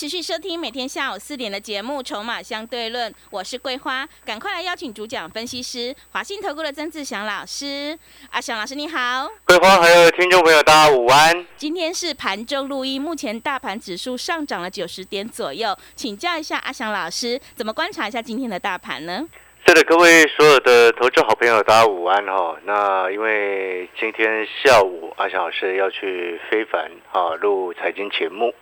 持续收听每天下午四点的节目《筹码相对论》，我是桂花，赶快来邀请主讲分析师华信投顾的曾志祥老师。阿祥老师你好，桂花还有听众朋友大家午安。今天是盘中录音，目前大盘指数上涨了九十点左右，请教一下阿祥老师，怎么观察一下今天的大盘呢？是的，各位所有的投资好朋友，大家午安哈。那因为今天下午阿祥老师要去非凡啊录财经节目。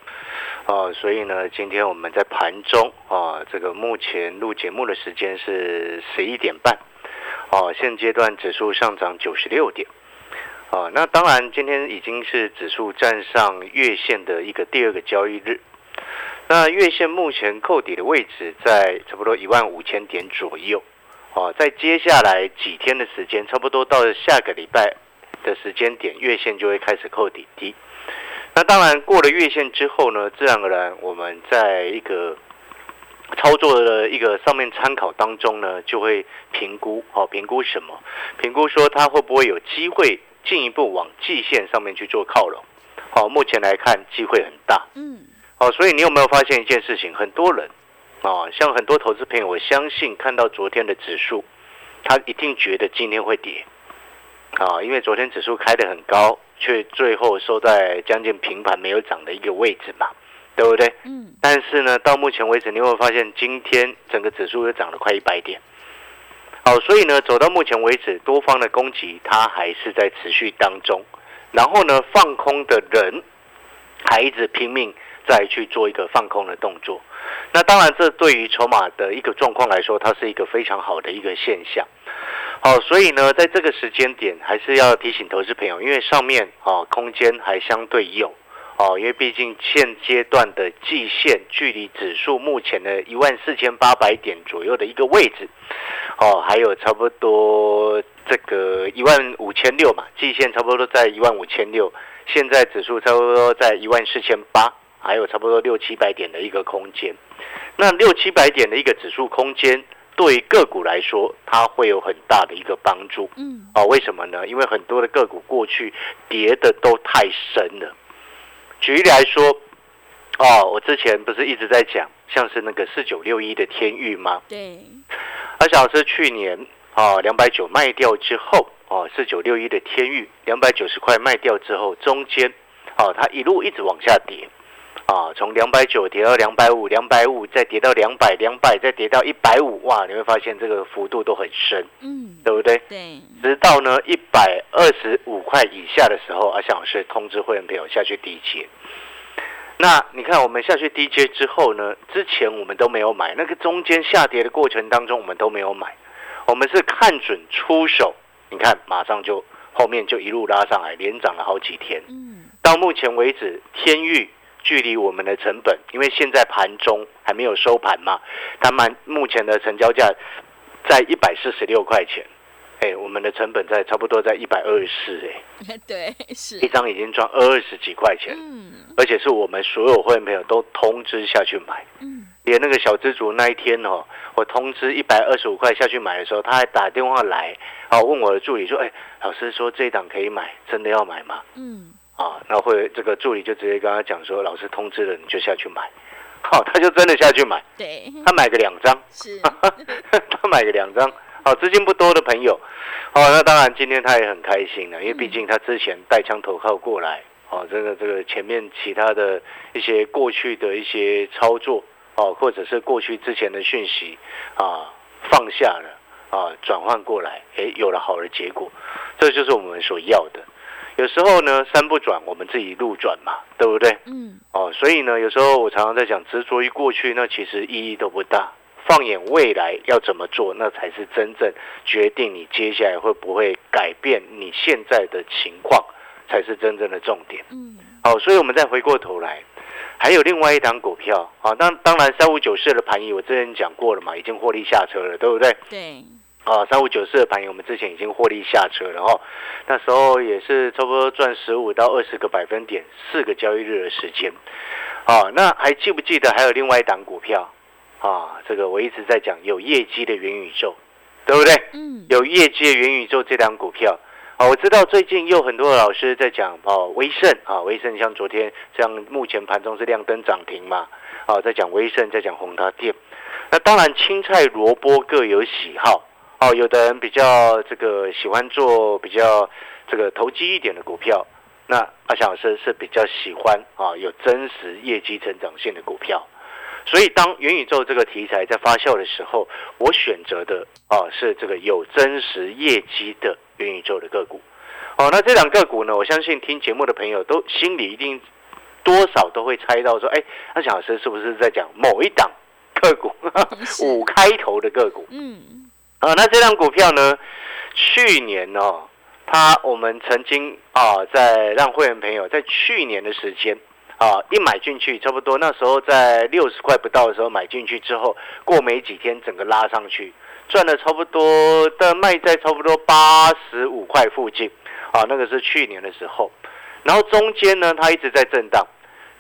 哦，所以呢，今天我们在盘中啊，这个目前录节目的时间是十一点半，哦，现阶段指数上涨九十六点，啊，那当然今天已经是指数站上月线的一个第二个交易日，那月线目前扣底的位置在差不多一万五千点左右，啊，在接下来几天的时间，差不多到下个礼拜的时间点，月线就会开始扣底低。那当然，过了月线之后呢，自然而然，我们在一个操作的一个上面参考当中呢，就会评估，好，评估什么？评估说它会不会有机会进一步往季线上面去做靠拢？好，目前来看机会很大。嗯。好，所以你有没有发现一件事情？很多人啊，像很多投资朋友，我相信看到昨天的指数，他一定觉得今天会跌。啊，因为昨天指数开得很高。却最后收在将近平盘没有涨的一个位置嘛，对不对？嗯。但是呢，到目前为止，你会发现今天整个指数又涨了快一百点。好，所以呢，走到目前为止，多方的攻击它还是在持续当中。然后呢，放空的人还一直拼命再去做一个放空的动作。那当然，这对于筹码的一个状况来说，它是一个非常好的一个现象。好，所以呢，在这个时间点，还是要提醒投资朋友，因为上面啊空间还相对有哦，因为毕竟现阶段的季线距离指数目前的一万四千八百点左右的一个位置，哦，还有差不多这个一万五千六嘛，季线差不多在一万五千六，现在指数差不多在一万四千八，还有差不多六七百点的一个空间，那六七百点的一个指数空间。对个股来说，它会有很大的一个帮助。嗯，啊，为什么呢？因为很多的个股过去跌的都太深了。举例来说，哦，我之前不是一直在讲，像是那个四九六一的天域吗？对。而小是去年啊，两百九卖掉之后，哦，四九六一的天域两百九十块卖掉之后，中间，哦，它一路一直往下跌。啊，从两百九跌到两百五，两百五再跌到两百，两百再跌到一百五，哇！你会发现这个幅度都很深，嗯，对不对？对。直到呢一百二十五块以下的时候，阿翔老师通知会员朋友下去低接。那你看，我们下去低接之后呢，之前我们都没有买，那个中间下跌的过程当中，我们都没有买，我们是看准出手，你看马上就后面就一路拉上来，连涨了好几天。嗯。到目前为止，天域。距离我们的成本，因为现在盘中还没有收盘嘛，它们目前的成交价在一百四十六块钱，哎，我们的成本在差不多在一百二十四，哎，对，是。一张已经赚二十几块钱，嗯，而且是我们所有会员朋友都通知下去买，嗯，连那个小资主那一天哦，我通知一百二十五块下去买的时候，他还打电话来，哦，问我的助理说，哎，老师说这一档可以买，真的要买吗？嗯。啊，那会这个助理就直接跟他讲说，老师通知了，你就下去买。好，他就真的下去买。对，他买个两张。是，他买个两张。好，资金不多的朋友，哦，那当然今天他也很开心了，因为毕竟他之前带枪投靠过来，哦，这个这个前面其他的一些过去的一些操作，哦，或者是过去之前的讯息啊，放下了啊，转换过来，哎，有了好的结果，这就是我们所要的。有时候呢，山不转，我们自己路转嘛，对不对？嗯。哦，所以呢，有时候我常常在讲，执着于过去，那其实意义都不大。放眼未来要怎么做，那才是真正决定你接下来会不会改变你现在的情况，才是真正的重点。嗯。好，所以我们再回过头来，还有另外一档股票啊，当当然三五九四的盘仪我之前讲过了嘛，已经获利下车了，对不对？对，啊，三五九四的盘友我们之前已经获利下车了哦，那时候也是差不多赚十五到二十个百分点，四个交易日的时间。啊，那还记不记得还有另外一档股票啊？这个我一直在讲有业绩的元宇宙，对不对？嗯，有业绩的元宇宙这档股票。啊，我知道最近有很多的老师在讲哦，威盛啊，威盛像昨天这样，目前盘中是亮灯涨停嘛，啊，在讲威盛，在讲宏达电。那当然，青菜萝卜各有喜好，哦，有的人比较这个喜欢做比较这个投机一点的股票，那阿翔老师是比较喜欢啊有真实业绩成长性的股票。所以，当元宇宙这个题材在发酵的时候，我选择的啊是这个有真实业绩的元宇宙的个股。哦，那这两个股呢，我相信听节目的朋友都心里一定多少都会猜到说，哎，阿小老师是不是在讲某一档个股，五开头的个股？嗯，啊，那这档股票呢，去年哦，它我们曾经啊，在让会员朋友在去年的时间。啊，一买进去，差不多那时候在六十块不到的时候买进去之后，过没几天整个拉上去，赚了差不多但卖在差不多八十五块附近，啊，那个是去年的时候，然后中间呢，它一直在震荡，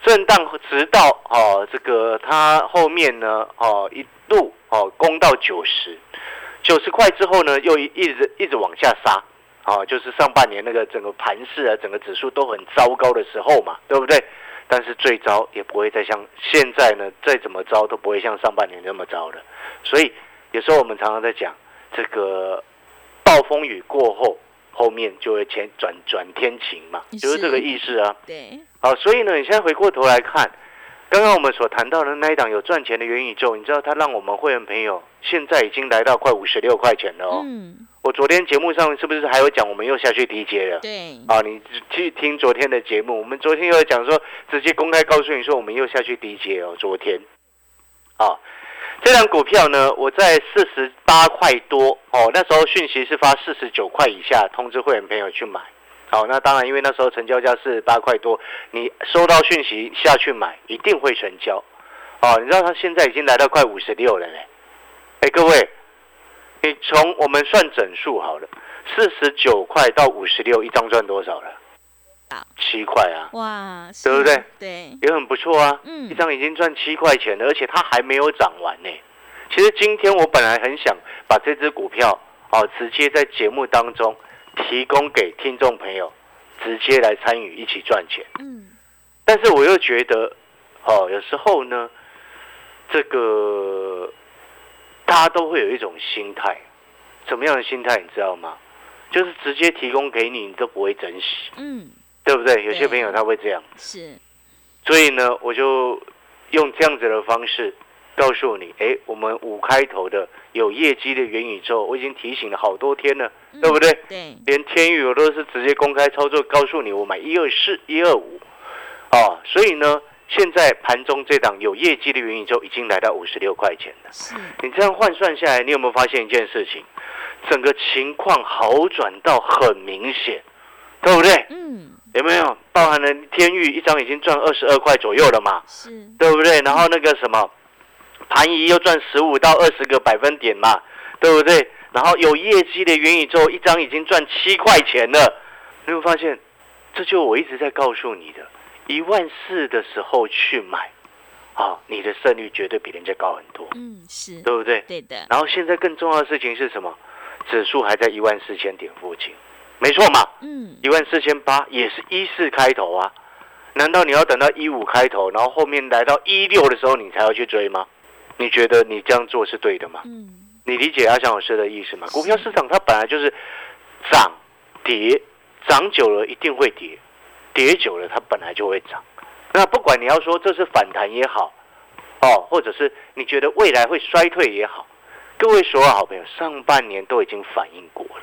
震荡直到哦这个它后面呢，哦一度哦攻到九十，九十块之后呢，又一一直一直往下杀，啊，就是上半年那个整个盘势啊，整个指数都很糟糕的时候嘛，对不对？但是最糟也不会再像现在呢，再怎么糟都不会像上半年那么糟了。所以有时候我们常常在讲这个暴风雨过后，后面就会前转转天晴嘛，就是这个意思啊。对。好，所以呢，你现在回过头来看，刚刚我们所谈到的那一档有赚钱的元宇宙，你知道它让我们会员朋友现在已经来到快五十六块钱了哦。嗯。我昨天节目上是不是还有讲我们又下去低阶了？对，啊，你去听昨天的节目，我们昨天又讲说，直接公开告诉你说我们又下去低阶哦。昨天，啊，这张股票呢，我在四十八块多哦，那时候讯息是发四十九块以下通知会员朋友去买。好，那当然因为那时候成交价是八块多，你收到讯息下去买一定会成交。哦，你知道它现在已经来到快五十六了嘞。哎，各位。你从我们算整数好了，四十九块到五十六，一张赚多少了？七块啊！哇，对不对？对，也很不错啊。嗯，一张已经赚七块钱了，而且它还没有涨完呢。其实今天我本来很想把这只股票哦，直接在节目当中提供给听众朋友，直接来参与一起赚钱。嗯，但是我又觉得，哦，有时候呢，这个。大家都会有一种心态，什么样的心态你知道吗？就是直接提供给你，你都不会珍惜，嗯，对不对？有些朋友他会这样，是。所以呢，我就用这样子的方式告诉你，哎，我们五开头的有业绩的元宇宙，我已经提醒了好多天了，对不对？对。连天宇我都是直接公开操作，告诉你我买一二四、一二五，哦，所以呢。现在盘中这档有业绩的元宇宙已经来到五十六块钱了。是，你这样换算下来，你有没有发现一件事情？整个情况好转到很明显，对不对？嗯。有没有包含了天域一张已经赚二十二块左右了嘛？是，对不对？然后那个什么盘仪又赚十五到二十个百分点嘛，对不对？然后有业绩的元宇宙一张已经赚七块钱了，你有发现？这就我一直在告诉你的。一万四的时候去买，啊，你的胜率绝对比人家高很多。嗯，是对不对？对的。然后现在更重要的事情是什么？指数还在一万四千点附近，没错嘛。嗯，一万四千八也是一四开头啊。难道你要等到一五开头，然后后面来到一六的时候你才要去追吗？你觉得你这样做是对的吗？嗯，你理解阿翔老师的意思吗？股票市场它本来就是涨跌，涨久了一定会跌。跌久了，它本来就会涨。那不管你要说这是反弹也好，哦，或者是你觉得未来会衰退也好，各位所有好朋友，上半年都已经反应过了。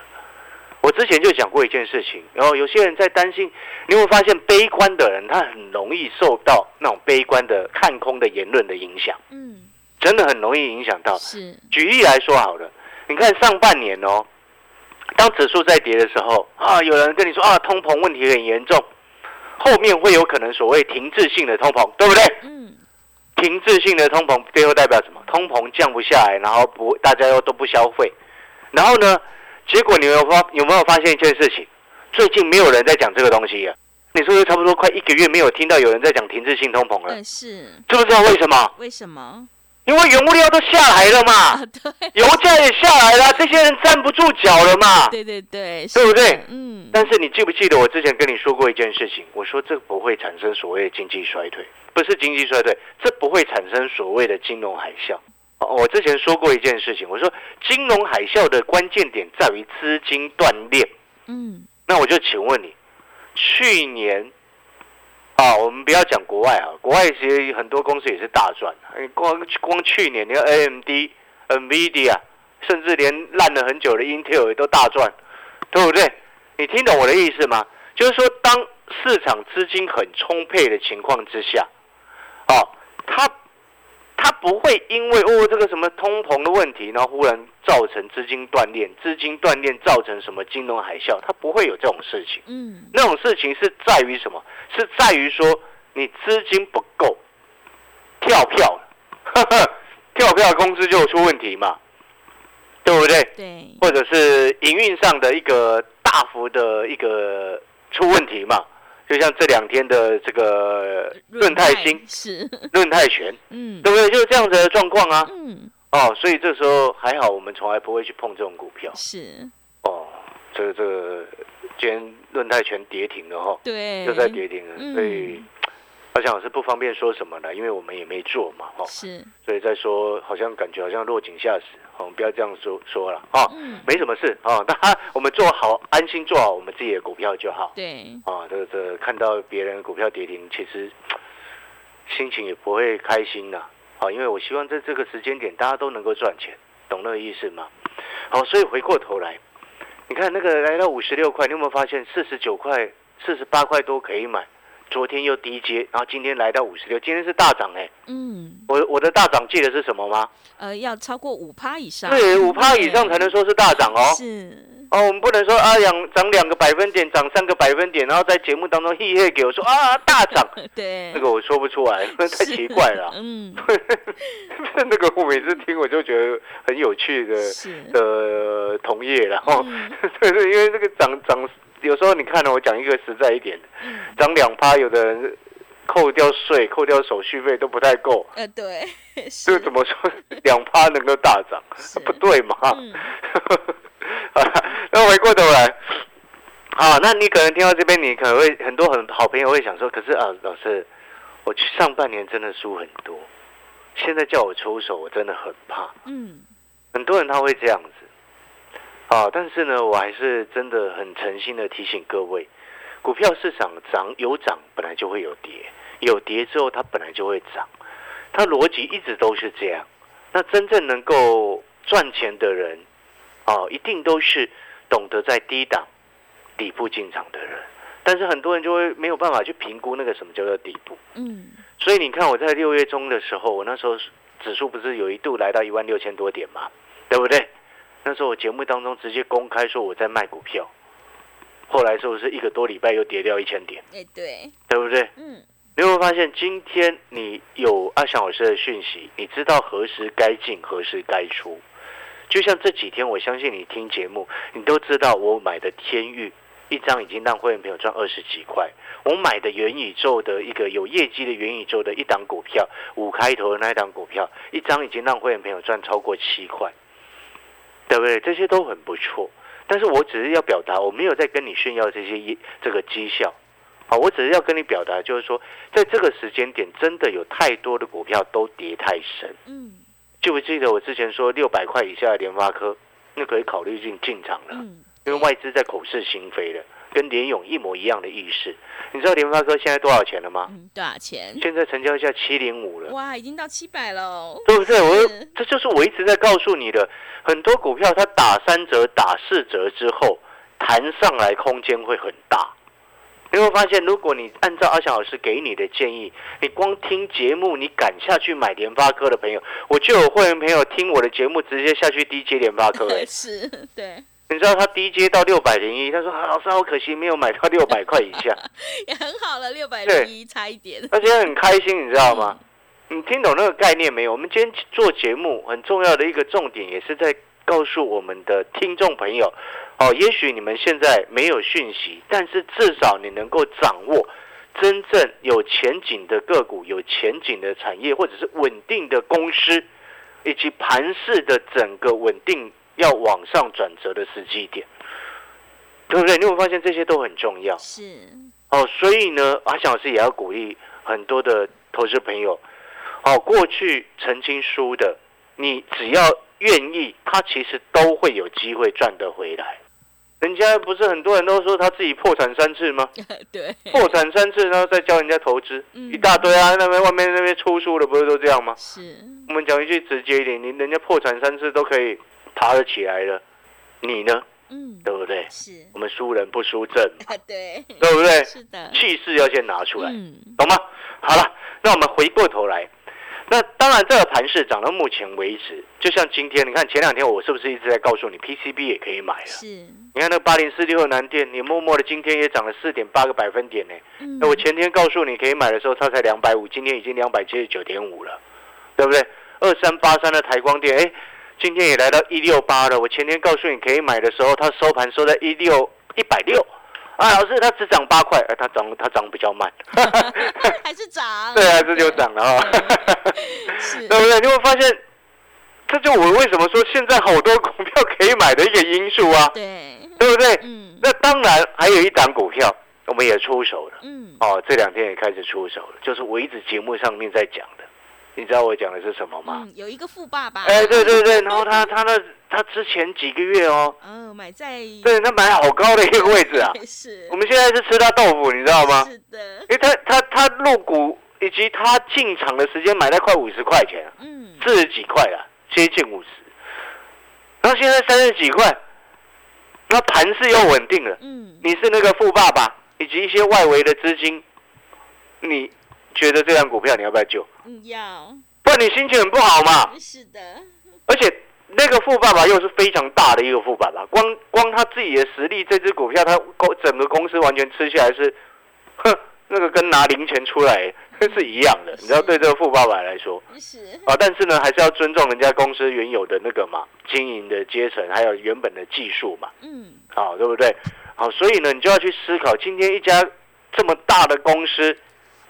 我之前就讲过一件事情，然后有些人在担心，你会发现悲观的人他很容易受到那种悲观的看空的言论的影响。嗯，真的很容易影响到。是，举例来说好了，你看上半年哦，当指数在跌的时候啊，有人跟你说啊，通膨问题很严重。后面会有可能所谓停滞性的通膨，对不对？嗯，停滞性的通膨背后代表什么？通膨降不下来，然后不大家又都不消费，然后呢？结果你有发有没有发现一件事情？最近没有人在讲这个东西呀。你说差不多快一个月没有听到有人在讲停滞性通膨了，嗯，是，知不知道为什么？为什么？因为原物料都下来了嘛，啊，对，油价也下来了，这些人站不住脚了嘛，对对对，对不对嗯，但是你记不记得我之前跟你说过一件事情？我说这不会产生所谓的经济衰退，不是经济衰退，这不会产生所谓的金融海啸。哦，我之前说过一件事情，我说金融海啸的关键点在于资金断裂。嗯，那我就请问你，去年啊，我们不要讲国外啊，国外其实很多公司也是大赚。你光光去年，你看 AMD、NVIDIA，甚至连烂了很久的 Intel 也都大赚，对不对？你听懂我的意思吗？就是说，当市场资金很充沛的情况之下，哦，它不会因为哦这个什么通膨的问题，然后忽然造成资金断裂，资金断裂造成什么金融海啸，它不会有这种事情。嗯，那种事情是在于什么？是在于说你资金不够，跳票，呵 呵跳票公司就有出问题嘛，对不对？对，或者是营运上的一个大幅的一个出问题嘛，就像这两天的这个润泰新、是，润泰全，嗯，对不对？就是这样子的状况啊。嗯，哦，所以这时候还好，我们从来不会去碰这种股票。是，哦，这个这个，今天润泰全跌停了哈。对，又在跌停了，嗯所以好像是不方便说什么了，因为我们也没做嘛，哦，是，所以再说好像感觉好像落井下石，哦，不要这样说说了，哦，嗯，没什么事，哦，大家我们做好，安心做好我们自己的股票就好，对，啊，这这看到别人的股票跌停，其实心情也不会开心呐，好，因为我希望在这个时间点大家都能够赚钱，懂那个意思吗？好，所以回过头来，你看那个来到五十六块，你有没有发现四十九块、四十八块多可以买？昨天又低接，然后今天来到五十六，今天是大涨哎、嗯，我我的大涨记得是什么吗？呃，要超过五趴以上，对，五趴以上才能说是大涨哦。是，哦，我们不能说啊，两涨两个百分点，涨三个百分点，然后在节目当中嘿嘿给我说啊大涨，对，那个我说不出来，太奇怪了。嗯，那个我每次听我就觉得很有趣的，的同业然后嗯。对对，因为这个涨涨，有时候你看呢，我讲一个实在一点涨两趴，有的人扣掉税、扣掉手续费都不太够，呃，对，这个怎么说？两趴能够大涨？不对嘛？嗯。好了，那回过头来，好，那你可能听到这边，你可能会很多很好朋友会想说，可是啊，老师，我去上半年真的输很多，现在叫我出手，我真的很怕。嗯，很多人他会这样子，啊，但是呢，我还是真的很诚心的提醒各位，股票市场涨有涨，本来就会有跌，有跌之后它本来就会涨，它逻辑一直都是这样。那真正能够赚钱的人，啊，一定都是懂得在低档底部进场的人。但是很多人就会没有办法去评估那个什么叫做底部。嗯，所以你看，我在六月中的时候，我那时候指数不是有一度来到一万六千多点嘛，对不对？那时候我节目当中直接公开说我在卖股票，后来是不是一个多礼拜又跌掉一千点，哎，对，对不对？嗯，你有没有发现，今天你有阿翔老师的讯息，你知道何时该进，何时该出？就像这几天，我相信你听节目，你都知道我买的天域一张已经让会员朋友赚二十几块。我买的元宇宙的一个有业绩的元宇宙的一档股票，五开头的那一档股票，一张已经让会员朋友赚超过七块，对不对？这些都很不错。但是我只是要表达，我没有在跟你炫耀这些一这个绩效。好，我只是要跟你表达，就是说，在这个时间点，真的有太多的股票都跌太深。嗯，记不记得我之前说六百块以下的联发科，那可以考虑进进场了，嗯，因为外资在口是心非了，跟联勇一模一样的意思。你知道联发科现在多少钱了吗？嗯，多少钱？现在成交价七零五了，哇，已经到七百了，对不对？我是 这就是我一直在告诉你的，很多股票它打三折、打四折之后，弹上来空间会很大。你会发现，如果你按照阿翔老师给你的建议，你光听节目，你敢下去买联发科的朋友，我就有会员朋友听我的节目，直接下去低接联发科、哎，是，对，你知道他低阶到六百零一，他说啊，老师好可惜没有买到 六百块以下，也很好了，六百零一差一点。他今天很开心，你知道吗？你听懂那个概念没有？我们今天做节目很重要的一个重点，也是在告诉我们的听众朋友，哦，也许你们现在没有讯息，但是至少你能够掌握真正有前景的个股、有前景的产业，或者是稳定的公司，以及盘势的整个稳定。要往上转折的时机点，对不对？你会发现这些都很重要。是哦，所以呢，阿翔老师也要鼓励很多的投资朋友。哦，过去曾经输的，你只要愿意，他其实都会有机会赚得回来。人家不是很多人都说他自己破产三次吗？对，破产三次，然后再教人家投资，一大堆啊。那边外面那边出书的不是都这样吗？是。我们讲一句直接一点，你人家破产三次都可以。爬了起来了，你呢？嗯，对不对？是，我们输人不输阵啊，对，对不对？是的，气势要先拿出来，懂吗？好了，那我们回过头来，那当然这个盘势涨到目前为止，就像今天，你看前两天我是不是一直在告诉你，PCB 也可以买了？是，你看那八零四六的南电，你默默的今天也涨了四点八个百分点呢。那我前天告诉你可以买的时候，它才两百五，今天已经两百七十九点五了，对不对？二三八三的台光电，哎。今天也来到一六八了。我前天告诉你可以买的时候，它收盘收在一六一百六。啊，老师，它只涨八块，哎，它涨它涨比较慢，还是涨？对啊，这就涨了啊。是，对不对？你会发现，这就我为什么说现在好多股票可以买的一个因素啊。对，对不对？嗯。那当然还有一档股票，我们也出手了。嗯。哦，这两天也开始出手了，就是我一直节目上面在讲的。你知道我讲的是什么吗？嗯，有一个富爸爸。哎，对对对，然后他他那他之前几个月哦，嗯，买在对，他买好高的一个位置啊。是。我们现在是吃他豆腐，你知道吗？是的。因为他他他入股以及他进场的时间买在快五十块钱，嗯，四十几块了，接近五十。然后现在三十几块，那盘势又稳定了。嗯。你是那个富爸爸，以及一些外围的资金，你。觉得这张股票你要不要救？嗯，要。不然你心情很不好嘛。是的。而且那个富爸爸又是非常大的一个富爸爸，光光他自己的实力，这只股票他公整个公司完全吃下来是，哼，那个跟拿零钱出来 是一样的。你知道，对这个富爸爸来说，是啊，但是呢，还是要尊重人家公司原有的那个嘛，经营的阶层，还有原本的技术嘛。嗯。好，对不对？好，所以呢，你就要去思考，今天一家这么大的公司。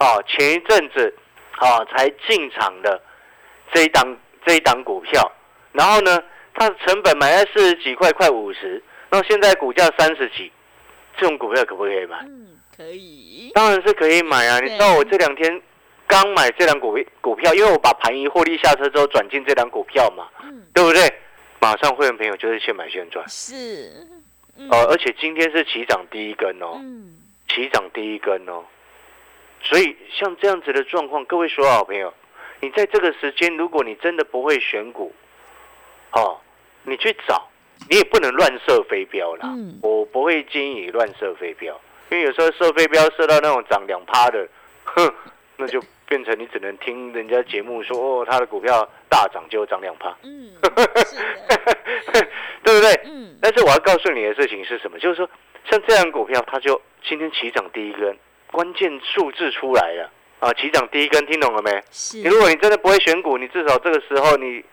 哦，前一阵子，哦才进场的这一档这一档股票，然后呢，它的成本买在四十几块，快五十，然后现在股价三十几，这种股票可不可以买？嗯，可以，当然是可以买啊！你知道我这两天刚买这档股股票，因为我把盘一获利下车之后转进这档股票嘛，嗯，对不对？马上会员朋友就是现买现赚，是，哦，而且今天是起涨第一根哦，嗯，起涨第一根哦。所以像这样子的状况，各位所有好朋友，你在这个时间，如果你真的不会选股，哦，你去找，你也不能乱射飞镖啦。嗯。我不会建议你乱射飞镖，因为有时候射飞镖射到那种涨两趴的，哼，那就变成你只能听人家节目说哦，他的股票大涨就涨两趴。嗯。对不对？嗯。但是我要告诉你的事情是什么？就是说，像这样股票，它就今天起涨第一根。关键数字出来了啊！起涨第一根，听懂了没？是。如果你真的不会选股，你至少这个时候你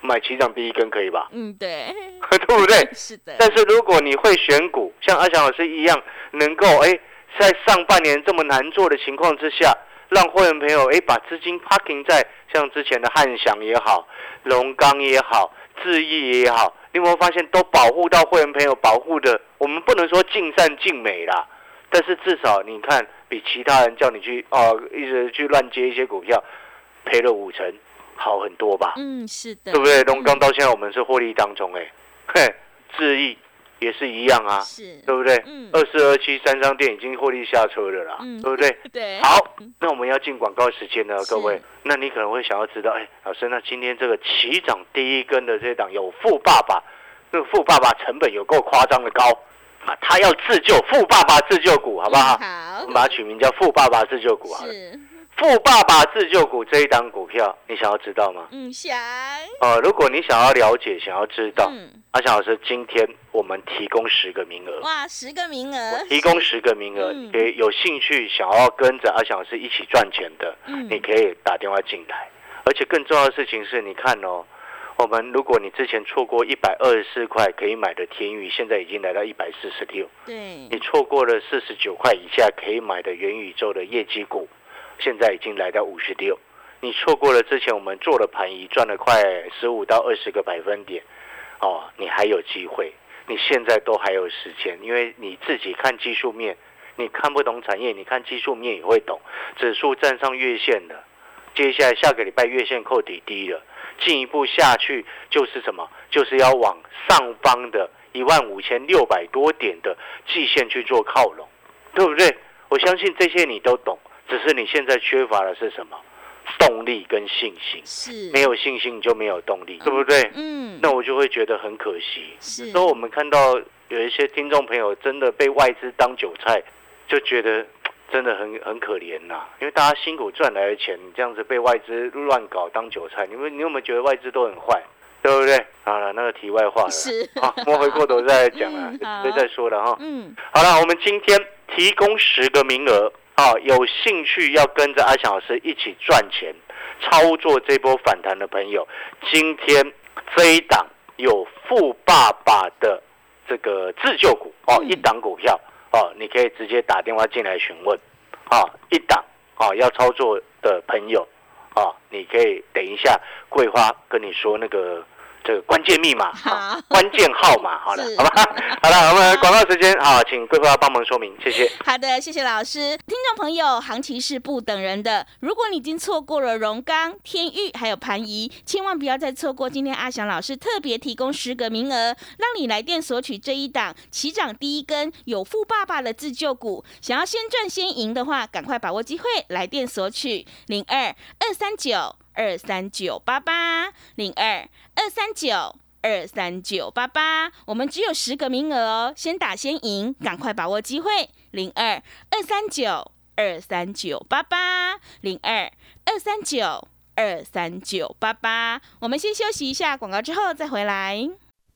买起涨第一根可以吧？嗯，对。对不对？是的。但是如果你会选股，像阿翔老师一样，能够哎，在上半年这么难做的情况之下，让会员朋友哎把资金 parking 在像之前的汉翔也好、龙钢也好、智毅也好，你有没有发现都保护到会员朋友保护的？我们不能说尽善尽美啦，但是至少你看。比其他人叫你去哦，一直去乱接一些股票，赔了五成，好很多吧？嗯，是的，对不对？龙刚到现在我们是获利当中，哎，嘿，智毅也是一样啊，是，对不对？嗯，二四二七三商店已经获利下车了啦，嗯，对不对？对，好，那我们要进广告时间了，各位，那你可能会想要知道，哎，老师，那今天这个起涨第一根的这档有富爸爸，那个富爸爸成本有够夸张的高。啊，他要自救，富爸爸自救股，好不好？好，我们把它取名叫富爸爸自救股，好了。富爸爸自救股这一档股票，你想要知道吗？嗯，想，呃，如果你想要了解、想要知道，嗯，阿翔老师今天我们提供十个名额，哇，十个名额，提供十个名额嗯，给有兴趣想要跟着阿翔老师一起赚钱的，嗯你可以打电话进来。而且更重要的事情是，你看哦，我们如果你之前错过一百二十四块可以买的天宇，现在已经来到一百四十六。对你，错过了四十九块以下可以买的元宇宙的业绩股，现在已经来到五十六。你错过了之前我们做的盘仪，赚了快十五到二十个百分点，哦，你还有机会。你现在都还有时间，因为你自己看技术面，你看不懂产业，你看技术面也会懂。指数站上月线了，接下来下个礼拜月线扣底低了，进一步下去就是什么？就是要往上方的一万五千六百多点的季线去做靠拢，对不对？我相信这些你都懂，只是你现在缺乏的是什么？动力跟信心。是，没有信心你就没有动力，对不对？嗯，那我就会觉得很可惜。是，所以我们看到有一些听众朋友真的被外资当韭菜，就觉得真的很很可怜呐、因为大家辛苦赚来的钱，你这样子被外资乱搞当韭菜，你们你有没有觉得外资都很坏？对不对？好了，那个题外话了。是好，我们回过头再来讲 了再说了哈。嗯，好了，我们今天提供十个名额，啊，有兴趣要跟着阿翔老师一起赚钱、操作这波反弹的朋友，今天这一档有富爸爸的这个自救股哦，嗯一档股票哦，你可以直接打电话进来询问，啊，一档啊要操作的朋友啊，你可以等一下桂花跟你说那个。这个关键密码，好啊关键号码，好了，好吧，好了，我们广告时间好，请桂花帮忙说明，谢谢。好的，谢谢老师。听众朋友，行情是不等人的。如果你已经错过了荣钢、天域还有盘仪，千万不要再错过今天阿翔老师特别提供十个名额，让你来电索取这一档起涨第一根有富爸爸的自救股。想要先赚先赢的话，赶快把握机会，来电索取零二二三九二三九八八零二二三九。二三九八八，我们只有十个名额哦，先打先赢，赶快把握机会。零二二三九二三九八八，零二二三九二三九八八。我们先休息一下广告，之后再回来。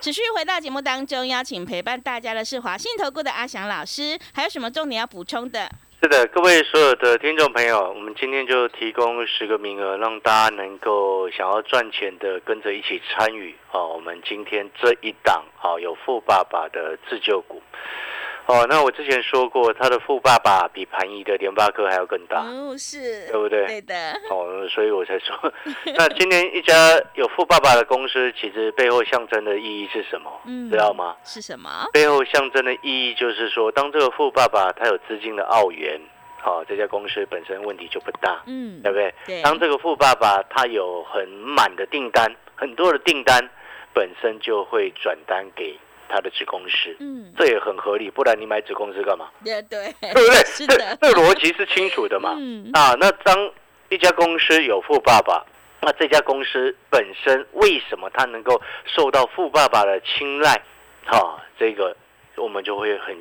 持续回到节目当中，邀请陪伴大家的是华信投顾的阿翔老师，还有什么重点要补充的？是的，各位所有的听众朋友，我们今天就提供十个名额，让大家能够想要赚钱的跟着一起参与啊。我们今天这一档啊，有富爸爸的自救股。哦，那我之前说过，他的富爸爸比盘仪的联发科还要更大，哦，是，对不对？对的，哦，所以我才说，那今天一家有富爸爸的公司，其实背后象征的意义是什么？嗯知道吗？是什么？背后象征的意义就是说，当这个富爸爸他有资金的澳元，好、这家公司本身问题就不大，嗯对，不对？对，当这个富爸爸他有很满的订单，很多的订单，本身就会转单给他的子公司，嗯，这也很合理，不然你买子公司干嘛？对对，对不对？是的，这 这逻辑是清楚的嘛？嗯，啊，那当一家公司有富爸爸，那这家公司本身为什么它能够受到富爸爸的青睐？哈、这个我们就会很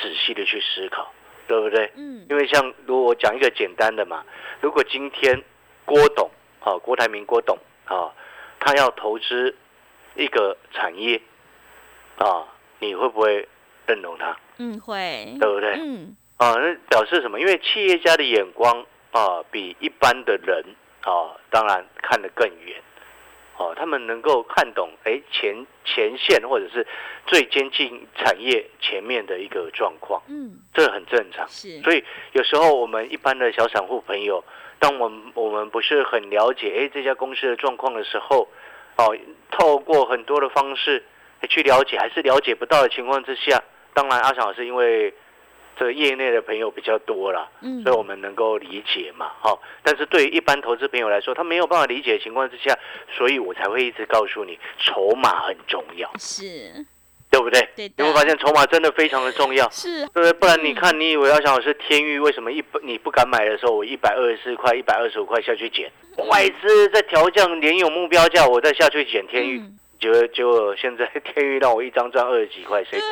仔细的去思考，对不对？嗯，因为像如果我讲一个简单的嘛，如果今天郭董，好、郭台铭郭董，啊，他要投资一个产业，啊，你会不会认同他？嗯，会，对不对？嗯，啊，那表示什么？因为企业家的眼光啊，比一般的人啊，当然看得更远。哦、他们能够看懂哎前前线或者是最接近产业前面的一个状况，嗯，这很正常。是，所以有时候我们一般的小散户朋友，当我们我们不是很了解哎这家公司的状况的时候，哦，透过很多的方式哎去了解，还是了解不到的情况之下，当然阿翔老师因为这个业内的朋友比较多啦，嗯。所以我们能够理解嘛，好、但是对于一般投资朋友来说，他没有办法理解的情况之下，所以我才会一直告诉你，筹码很重要，是。对不对？对你会发现筹码真的非常的重要。是，对不对？不然你看，你以为阿强老师天域，为什么一你不敢买的时候，我一百二十四块、一百二十五块下去捡，外资在调降连有目标价，我再下去捡天域，嗯结果结果现在天域让我一张赚二十几块，谁赚？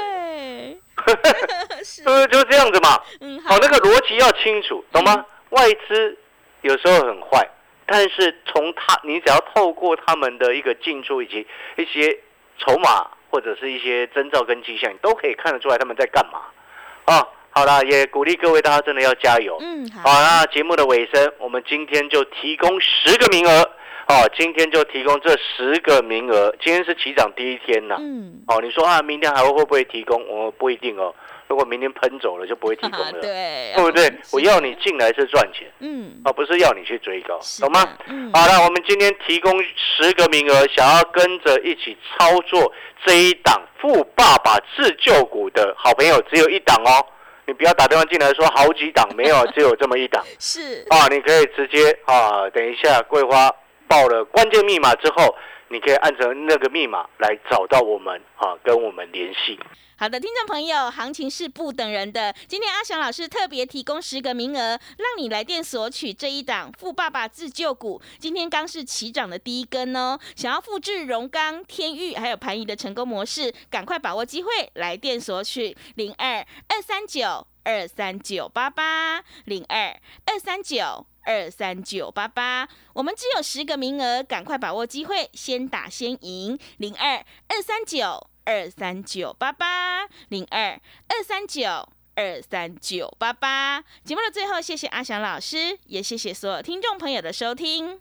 对，是是不是就这样子嘛？嗯好，那个逻辑要清楚，懂吗？外资有时候很坏，但是从他，你只要透过他们的一个进出以及一些筹码或者是一些征兆跟迹象，你都可以看得出来他们在干嘛。啊，好啦，也鼓励各位大家真的要加油。嗯好好，那节目的尾声，我们今天就提供十个名额。哦，今天就提供这十个名额。今天是起涨第一天呐、嗯哦，你说啊，明天还会会不会提供？我不一定哦。如果明天喷走了，就不会提供了，对对不对嗯？我要你进来是赚钱，嗯哦，不是要你去追高，懂吗好了，我们今天提供十个名额，想要跟着一起操作这一档富爸爸自救股的好朋友，只有一档哦。你不要打电话进来说好几档，没有，只有这么一档 是啊！你可以直接啊，等一下桂花报了关键密码之后，你可以按照那个密码来找到我们啊，跟我们联系。好的，听众朋友，行情是不等人的。今天阿翔老师特别提供十个名额，让你来电索取这一档富爸爸自救股。今天刚是起涨的第一根哦，想要复制荣钢、天域还有盘仪的成功模式，赶快把握机会，来电索取零二二三九二三九八八零二二三九。二三九八八，我们只有十个名额，赶快把握机会，先打先赢。零二二三九二三九八八零二二三九二三九八八。节目的最后，谢谢阿翔老师，也谢谢所有听众朋友的收听。